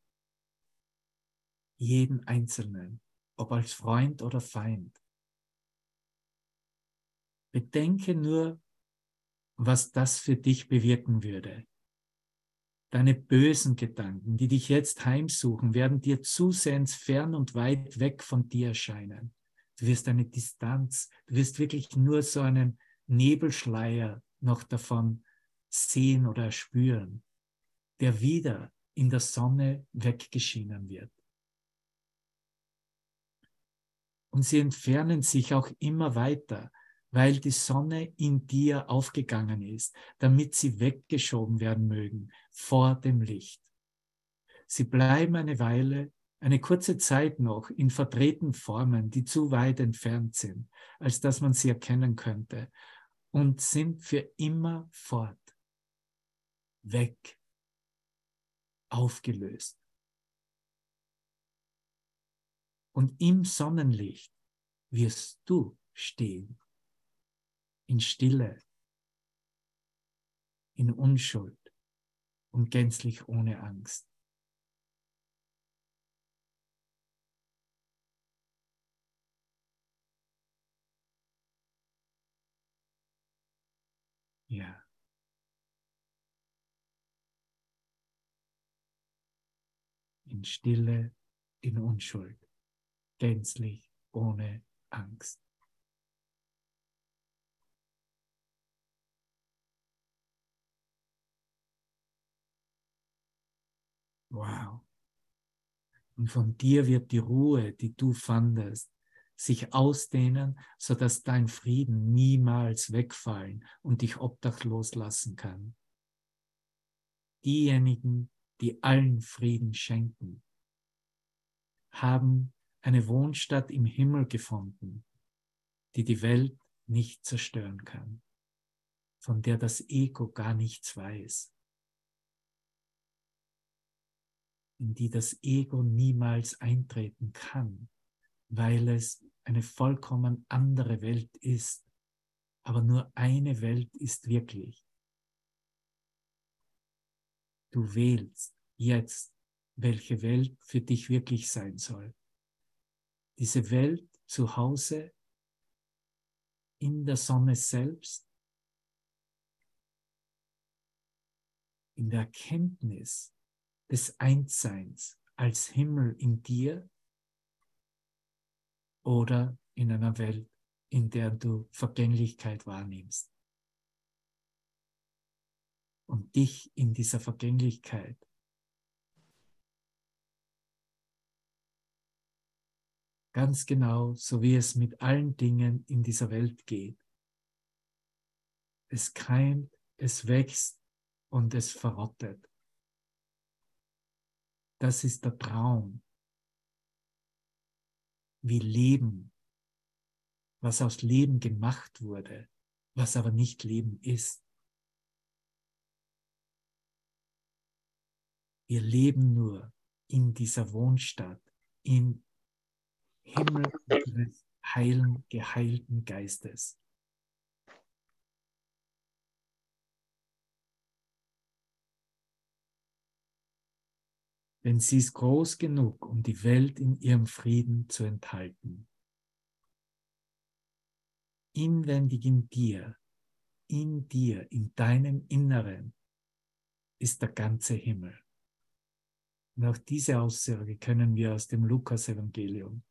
[SPEAKER 1] jeden Einzelnen, ob als Freund oder Feind, Bedenke nur, was das für dich bewirken würde. Deine bösen Gedanken, die dich jetzt heimsuchen, werden dir zusehends fern und weit weg von dir erscheinen. Du wirst eine Distanz, du wirst wirklich nur so einen Nebelschleier noch davon sehen oder spüren, der wieder in der Sonne weggeschienen wird. Und sie entfernen sich auch immer weiter weil die Sonne in dir aufgegangen ist, damit sie weggeschoben werden mögen vor dem Licht. Sie bleiben eine Weile, eine kurze Zeit noch in verdrehten Formen, die zu weit entfernt sind, als dass man sie erkennen könnte, und sind für immer fort, weg, aufgelöst. Und im Sonnenlicht wirst du stehen in Stille, in Unschuld und gänzlich ohne Angst. Ja. In Stille, in Unschuld, gänzlich ohne Angst. Wow. Und von dir wird die Ruhe, die du fandest, sich ausdehnen, sodass dein Frieden niemals wegfallen und dich obdachlos lassen kann. Diejenigen, die allen Frieden schenken, haben eine Wohnstatt im Himmel gefunden, die die Welt nicht zerstören kann, von der das Ego gar nichts weiß. In die das Ego niemals eintreten kann, weil es eine vollkommen andere Welt ist. Aber nur eine Welt ist wirklich. Du wählst jetzt, welche Welt für dich wirklich sein soll. Diese Welt zu Hause in der Sonne selbst, in der Erkenntnis, des Einsseins als Himmel in dir oder in einer Welt, in der du Vergänglichkeit wahrnimmst. und dich in dieser Vergänglichkeit. Ganz genau, so wie es mit allen Dingen in dieser Welt geht. Es keimt, es wächst und es verrottet. Das ist der Traum, wie Leben, was aus Leben gemacht wurde, was aber nicht Leben ist. Wir leben nur in dieser Wohnstadt, im Himmel unseres heilen, geheilten Geistes. Denn sie ist groß genug, um die Welt in ihrem Frieden zu enthalten. Inwendig in dir, in dir, in deinem Inneren ist der ganze Himmel. Und auch diese Aussage können wir aus dem Lukas-Evangelium.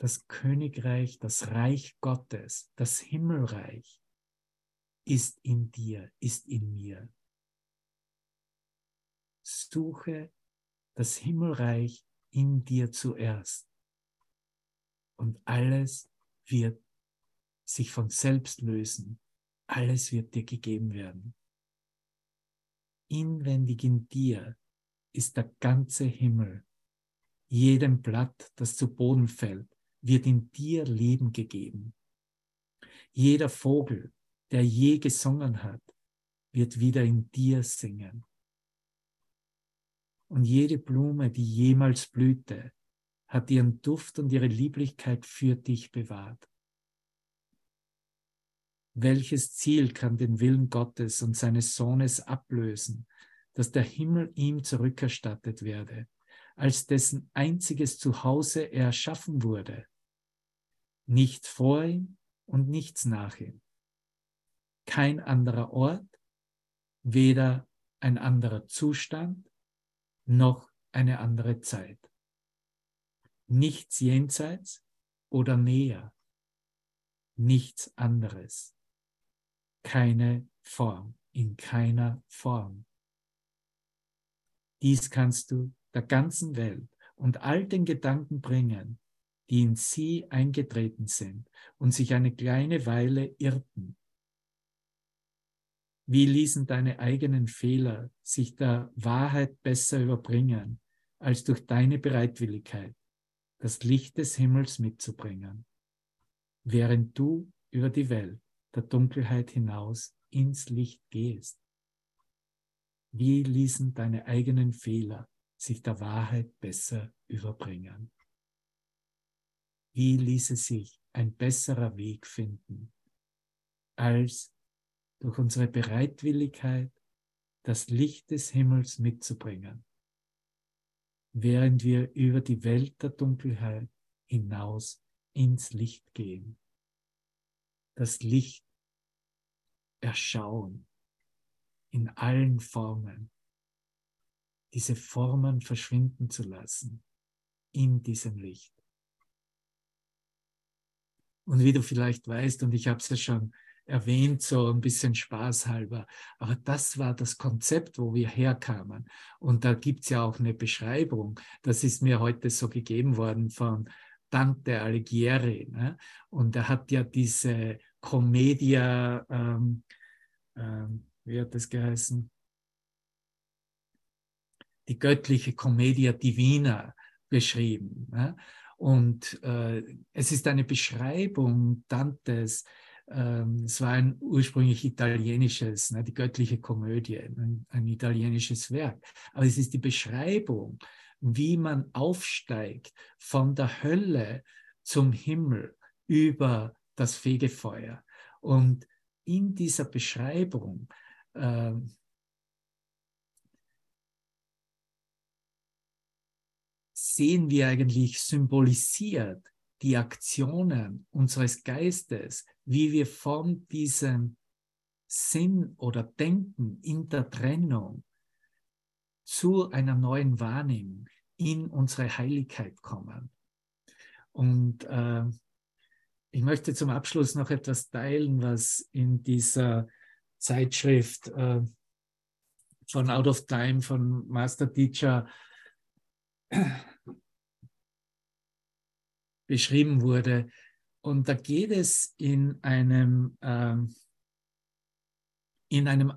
[SPEAKER 1] Das Königreich, das Reich Gottes, das Himmelreich ist in dir, ist in mir. Suche das Himmelreich in dir zuerst. Und alles wird sich von selbst lösen. Alles wird dir gegeben werden. Inwendig in dir ist der ganze Himmel. Jedem Blatt, das zu Boden fällt, wird in dir Leben gegeben. Jeder Vogel, der je gesungen hat, wird wieder in dir singen. Und jede Blume, die jemals blühte, hat ihren Duft und ihre Lieblichkeit für dich bewahrt. Welches Ziel kann den Willen Gottes und seines Sohnes ablösen, dass der Himmel ihm zurückerstattet werde, als dessen einziges Zuhause er erschaffen wurde. Nicht vor ihm und nichts nach ihm. Kein anderer Ort, weder ein anderer Zustand, noch eine andere Zeit. Nichts jenseits oder näher. Nichts anderes. Keine Form, in keiner Form. Dies kannst du der ganzen Welt und all den Gedanken bringen, die in sie eingetreten sind und sich eine kleine Weile irrten. Wie ließen deine eigenen Fehler sich der Wahrheit besser überbringen, als durch deine Bereitwilligkeit, das Licht des Himmels mitzubringen, während du über die Welt der Dunkelheit hinaus ins Licht gehst? Wie ließen deine eigenen Fehler sich der Wahrheit besser überbringen? Wie ließe sich ein besserer Weg finden, als durch unsere Bereitwilligkeit das Licht des Himmels mitzubringen, während wir über die Welt der Dunkelheit hinaus ins Licht gehen, das Licht erschauen, in allen Formen, diese Formen verschwinden zu lassen in diesem Licht. Und wie du vielleicht weißt, und ich habe es ja schon erwähnt, so ein bisschen spaßhalber, aber das war das Konzept, wo wir herkamen. Und da gibt es ja auch eine Beschreibung, das ist mir heute so gegeben worden von Dante Alighieri. Ne? Und er hat ja diese Commedia, ähm, ähm, wie hat das geheißen? Die göttliche Commedia Divina beschrieben. Ne? Und äh, es ist eine Beschreibung Dantes, ähm, es war ein ursprünglich italienisches, ne, die göttliche Komödie, ein, ein italienisches Werk. Aber es ist die Beschreibung, wie man aufsteigt von der Hölle zum Himmel über das Fegefeuer. Und in dieser Beschreibung ähm, sehen wir eigentlich symbolisiert die Aktionen unseres Geistes, wie wir von diesem Sinn oder Denken in der Trennung zu einer neuen Wahrnehmung in unsere Heiligkeit kommen. Und äh, ich möchte zum Abschluss noch etwas teilen, was in dieser Zeitschrift äh, von Out of Time von Master Teacher <clears throat> beschrieben wurde. Und da geht es in einem, ähm, in einem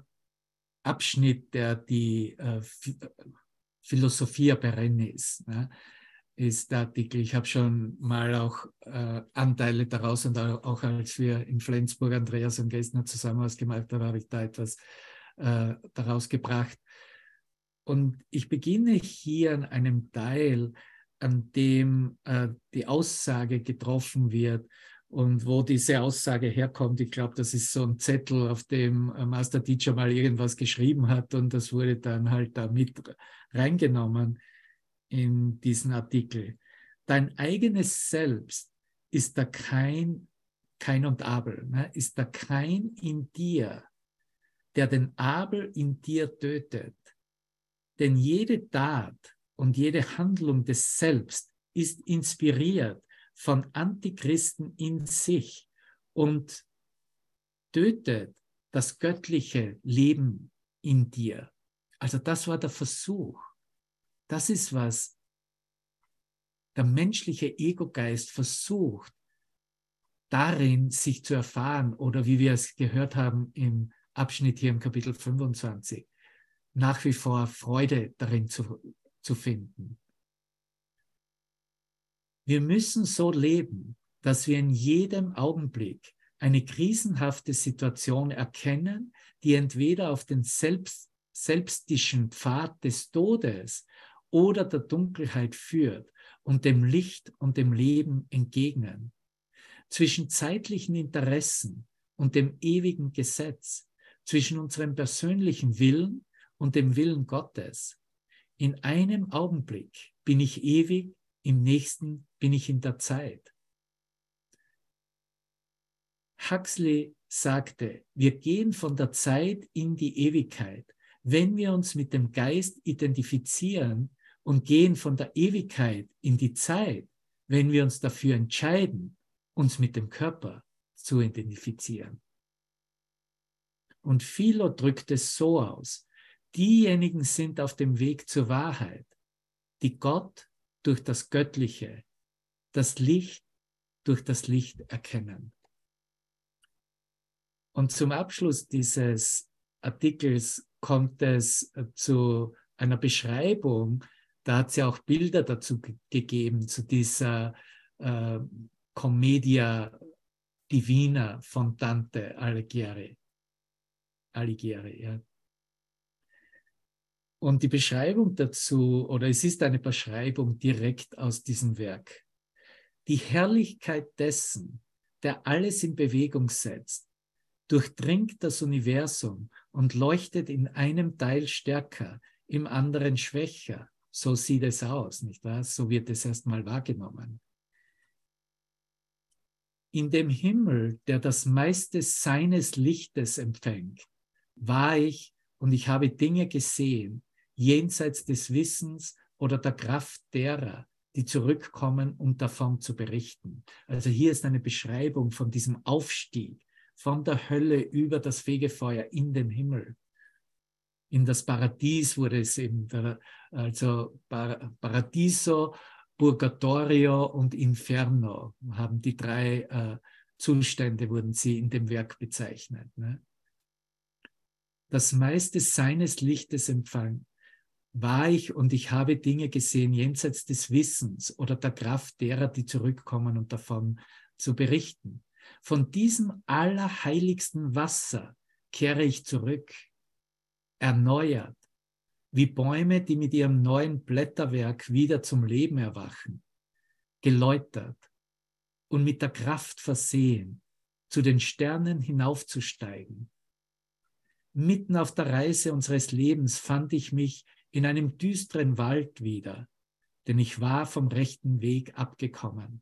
[SPEAKER 1] Abschnitt, der die äh, Philosophia perennis ne, ist der Artikel. Ich habe schon mal auch äh, Anteile daraus und auch als wir in Flensburg Andreas und Gessner zusammen ausgemacht haben, habe ich da etwas äh, daraus gebracht. Und ich beginne hier an einem Teil, an dem äh, die Aussage getroffen wird und wo diese Aussage herkommt. Ich glaube, das ist so ein Zettel, auf dem äh, Master Teacher mal irgendwas geschrieben hat und das wurde dann halt da mit reingenommen in diesen Artikel. Dein eigenes Selbst ist da kein Kein und Abel, ne? ist da kein in dir, der den Abel in dir tötet. Denn jede Tat und jede Handlung des Selbst ist inspiriert von Antichristen in sich und tötet das göttliche Leben in dir. Also das war der Versuch. Das ist was der menschliche Ego-Geist versucht, darin sich zu erfahren oder wie wir es gehört haben im Abschnitt hier im Kapitel 25, nach wie vor Freude darin zu, zu finden. Wir müssen so leben, dass wir in jedem Augenblick eine krisenhafte Situation erkennen, die entweder auf den selbst, selbstischen Pfad des Todes oder der Dunkelheit führt und dem Licht und dem Leben entgegnen. Zwischen zeitlichen Interessen und dem ewigen Gesetz, zwischen unserem persönlichen Willen und dem Willen Gottes. In einem Augenblick bin ich ewig, im nächsten bin ich in der Zeit. Huxley sagte, wir gehen von der Zeit in die Ewigkeit, wenn wir uns mit dem Geist identifizieren und gehen von der Ewigkeit in die Zeit, wenn wir uns dafür entscheiden, uns mit dem Körper zu identifizieren. Und Philo drückt es so aus, diejenigen sind auf dem Weg zur Wahrheit, die Gott durch das Göttliche, das Licht durch das Licht erkennen. Und zum Abschluss dieses Artikels kommt es zu einer Beschreibung da hat es ja auch Bilder dazu gegeben, zu dieser äh, Commedia Divina von Dante Alighieri. Alighieri, ja. Und die Beschreibung dazu, oder es ist eine Beschreibung direkt aus diesem Werk. Die Herrlichkeit dessen, der alles in Bewegung setzt, durchdringt das Universum und leuchtet in einem Teil stärker, im anderen schwächer, so sieht es aus, nicht wahr? So wird es erstmal wahrgenommen. In dem Himmel, der das meiste seines Lichtes empfängt, war ich und ich habe Dinge gesehen, jenseits des Wissens oder der Kraft derer, die zurückkommen, um davon zu berichten. Also hier ist eine Beschreibung von diesem Aufstieg von der Hölle über das Fegefeuer in den Himmel in das Paradies wurde es eben, also Paradiso, Purgatorio und Inferno haben die drei äh, Zustände, wurden sie in dem Werk bezeichnet. Ne? Das meiste seines Lichtes empfangen war ich und ich habe Dinge gesehen jenseits des Wissens oder der Kraft derer, die zurückkommen und davon zu berichten. Von diesem allerheiligsten Wasser kehre ich zurück erneuert, wie Bäume, die mit ihrem neuen Blätterwerk wieder zum Leben erwachen, geläutert und mit der Kraft versehen, zu den Sternen hinaufzusteigen. Mitten auf der Reise unseres Lebens fand ich mich in einem düsteren Wald wieder, denn ich war vom rechten Weg abgekommen.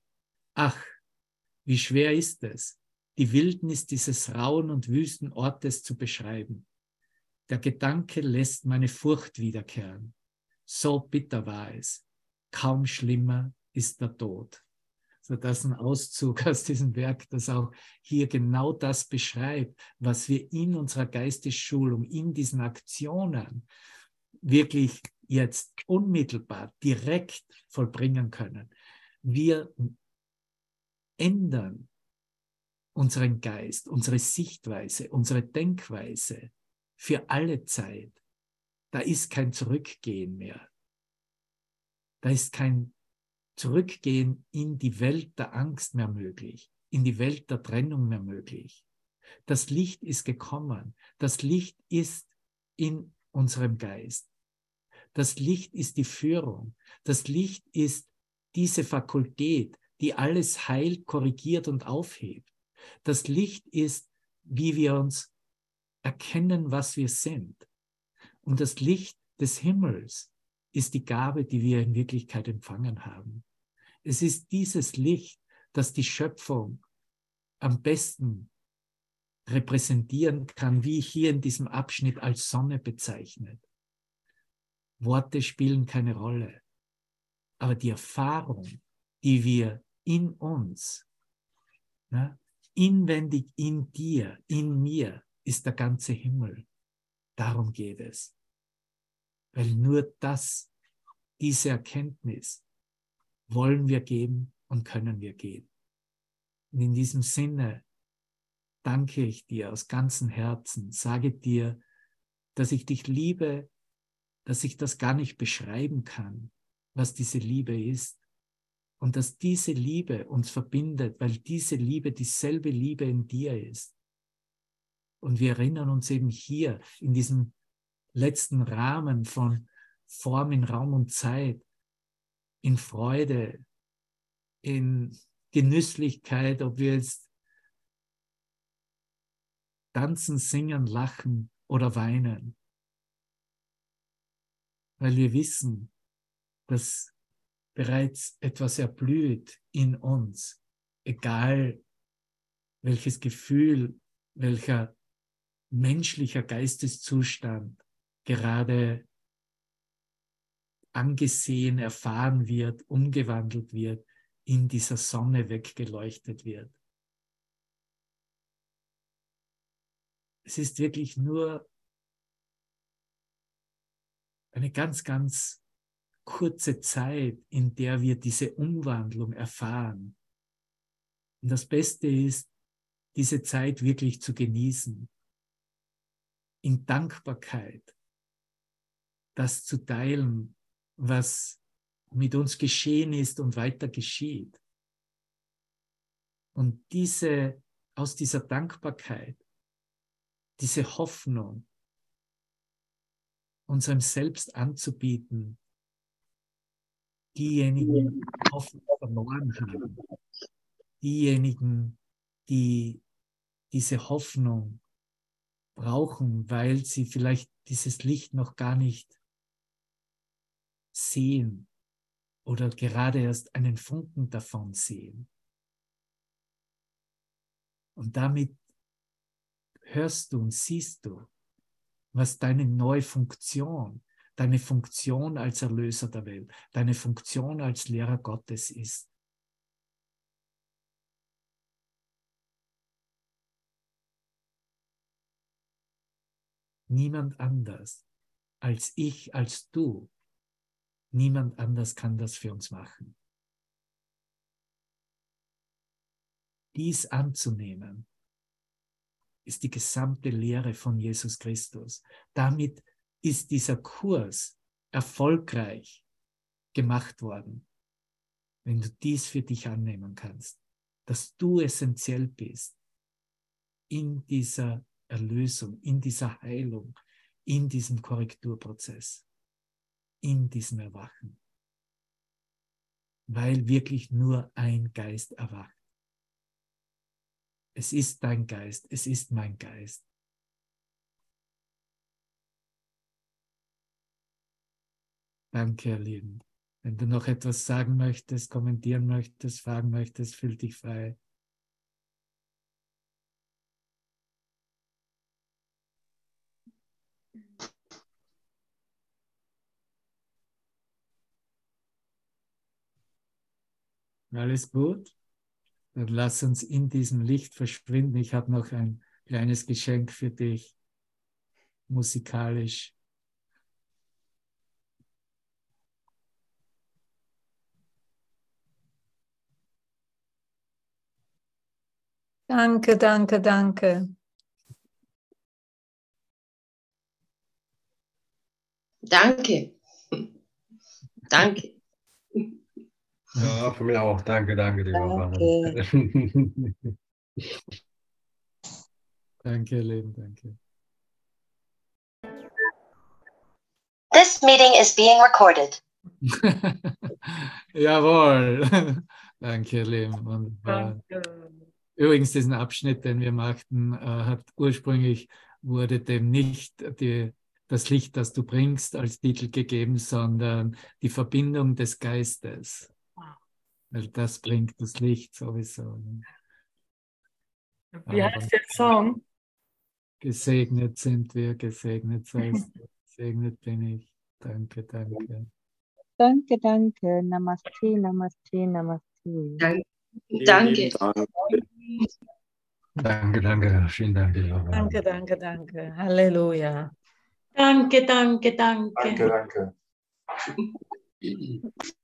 [SPEAKER 1] Ach, wie schwer ist es, die Wildnis dieses rauen und wüsten Ortes zu beschreiben. Der Gedanke lässt meine Furcht wiederkehren. So bitter war es. Kaum schlimmer ist der Tod. so das ein Auszug aus diesem Werk, das auch hier genau das beschreibt, was wir in unserer Geistesschulung, in diesen Aktionen wirklich jetzt unmittelbar, direkt vollbringen können. Wir ändern unseren Geist, unsere Sichtweise, unsere Denkweise für alle Zeit. Da ist kein Zurückgehen mehr. Da ist kein Zurückgehen in die Welt der Angst mehr möglich, in die Welt der Trennung mehr möglich. Das Licht ist gekommen. Das Licht ist in unserem Geist. Das Licht ist die Führung. Das Licht ist diese Fakultät, die alles heilt, korrigiert und aufhebt. Das Licht ist, wie wir uns erkennen, was wir sind. Und das Licht des Himmels ist die Gabe, die wir in Wirklichkeit empfangen haben. Es ist dieses Licht, das die Schöpfung am besten repräsentieren kann, wie hier in diesem Abschnitt als Sonne bezeichnet. Worte spielen keine Rolle, aber die Erfahrung, die wir in uns, ne, inwendig in dir, in mir, ist der ganze Himmel. Darum geht es. Weil nur das, diese Erkenntnis, wollen wir geben und können wir gehen. Und in diesem Sinne danke ich dir aus ganzem Herzen, sage dir, dass ich dich liebe, dass ich das gar nicht beschreiben kann, was diese Liebe ist. Und dass diese Liebe uns verbindet, weil diese Liebe dieselbe Liebe in dir ist. Und wir erinnern uns eben hier in diesem letzten Rahmen von Form in Raum und Zeit, in Freude, in Genüsslichkeit, ob wir jetzt tanzen, singen, lachen oder weinen weil wir wissen, dass bereits etwas erblüht in uns, egal welches Gefühl, welcher menschlicher Geisteszustand gerade angesehen, erfahren wird, umgewandelt wird, in dieser Sonne weggeleuchtet wird. Es ist wirklich nur eine ganz, ganz kurze Zeit, in der wir diese Umwandlung erfahren. Und das Beste ist, diese Zeit wirklich zu genießen, in Dankbarkeit, das zu teilen, was mit uns geschehen ist und weiter geschieht. Und diese, aus dieser Dankbarkeit, diese Hoffnung, unserem Selbst anzubieten, diejenigen oft verloren haben, diejenigen, die diese Hoffnung brauchen, weil sie vielleicht dieses Licht noch gar nicht sehen oder gerade erst einen Funken davon sehen. Und damit hörst du und siehst du, was deine neue Funktion, deine Funktion als Erlöser der Welt, deine Funktion als Lehrer Gottes ist. Niemand anders als ich, als du, niemand anders kann das für uns machen. Dies anzunehmen ist die gesamte Lehre von Jesus Christus. Damit ist dieser Kurs erfolgreich gemacht worden, wenn du dies für dich annehmen kannst, dass du essentiell bist in dieser Erlösung, in dieser Heilung, in diesem Korrekturprozess, in diesem Erwachen, weil wirklich nur ein Geist erwacht. Es ist dein Geist, es ist mein Geist. Danke, ihr Lieben. Wenn du noch etwas sagen möchtest, kommentieren möchtest, fragen möchtest, fühl dich frei. Alles gut? Dann lass uns in diesem Licht verschwinden. Ich habe noch ein kleines Geschenk für dich, musikalisch.
[SPEAKER 2] Danke, danke, danke.
[SPEAKER 3] Danke. Danke.
[SPEAKER 4] Ja, von mir auch. Danke, danke, lieber
[SPEAKER 2] Danke.
[SPEAKER 4] Vater. <laughs>
[SPEAKER 1] Danke, ihr Lieben, danke.
[SPEAKER 5] This meeting is being recorded. <laughs>
[SPEAKER 1] Jawohl. <laughs> danke, ihr Lieben. Wunderbar.
[SPEAKER 2] Danke.
[SPEAKER 1] Übrigens, diesen Abschnitt, den wir machten, äh, hat ursprünglich wurde dem nicht die, das Licht, das du bringst, als Titel gegeben, sondern die Verbindung des Geistes. Weil das bringt das Licht sowieso. ne?
[SPEAKER 2] Wie heißt der Song?
[SPEAKER 1] Gesegnet sind wir, gesegnet <laughs> seist du, gesegnet bin ich. Danke, danke.
[SPEAKER 6] Danke, danke. Namaste, Namaste, Namaste.
[SPEAKER 3] Danke. Danke.
[SPEAKER 4] Danke, danke. Vielen Dank.
[SPEAKER 2] Danke, danke, danke. Halleluja. Danke, danke, danke.
[SPEAKER 7] Danke, danke. <laughs>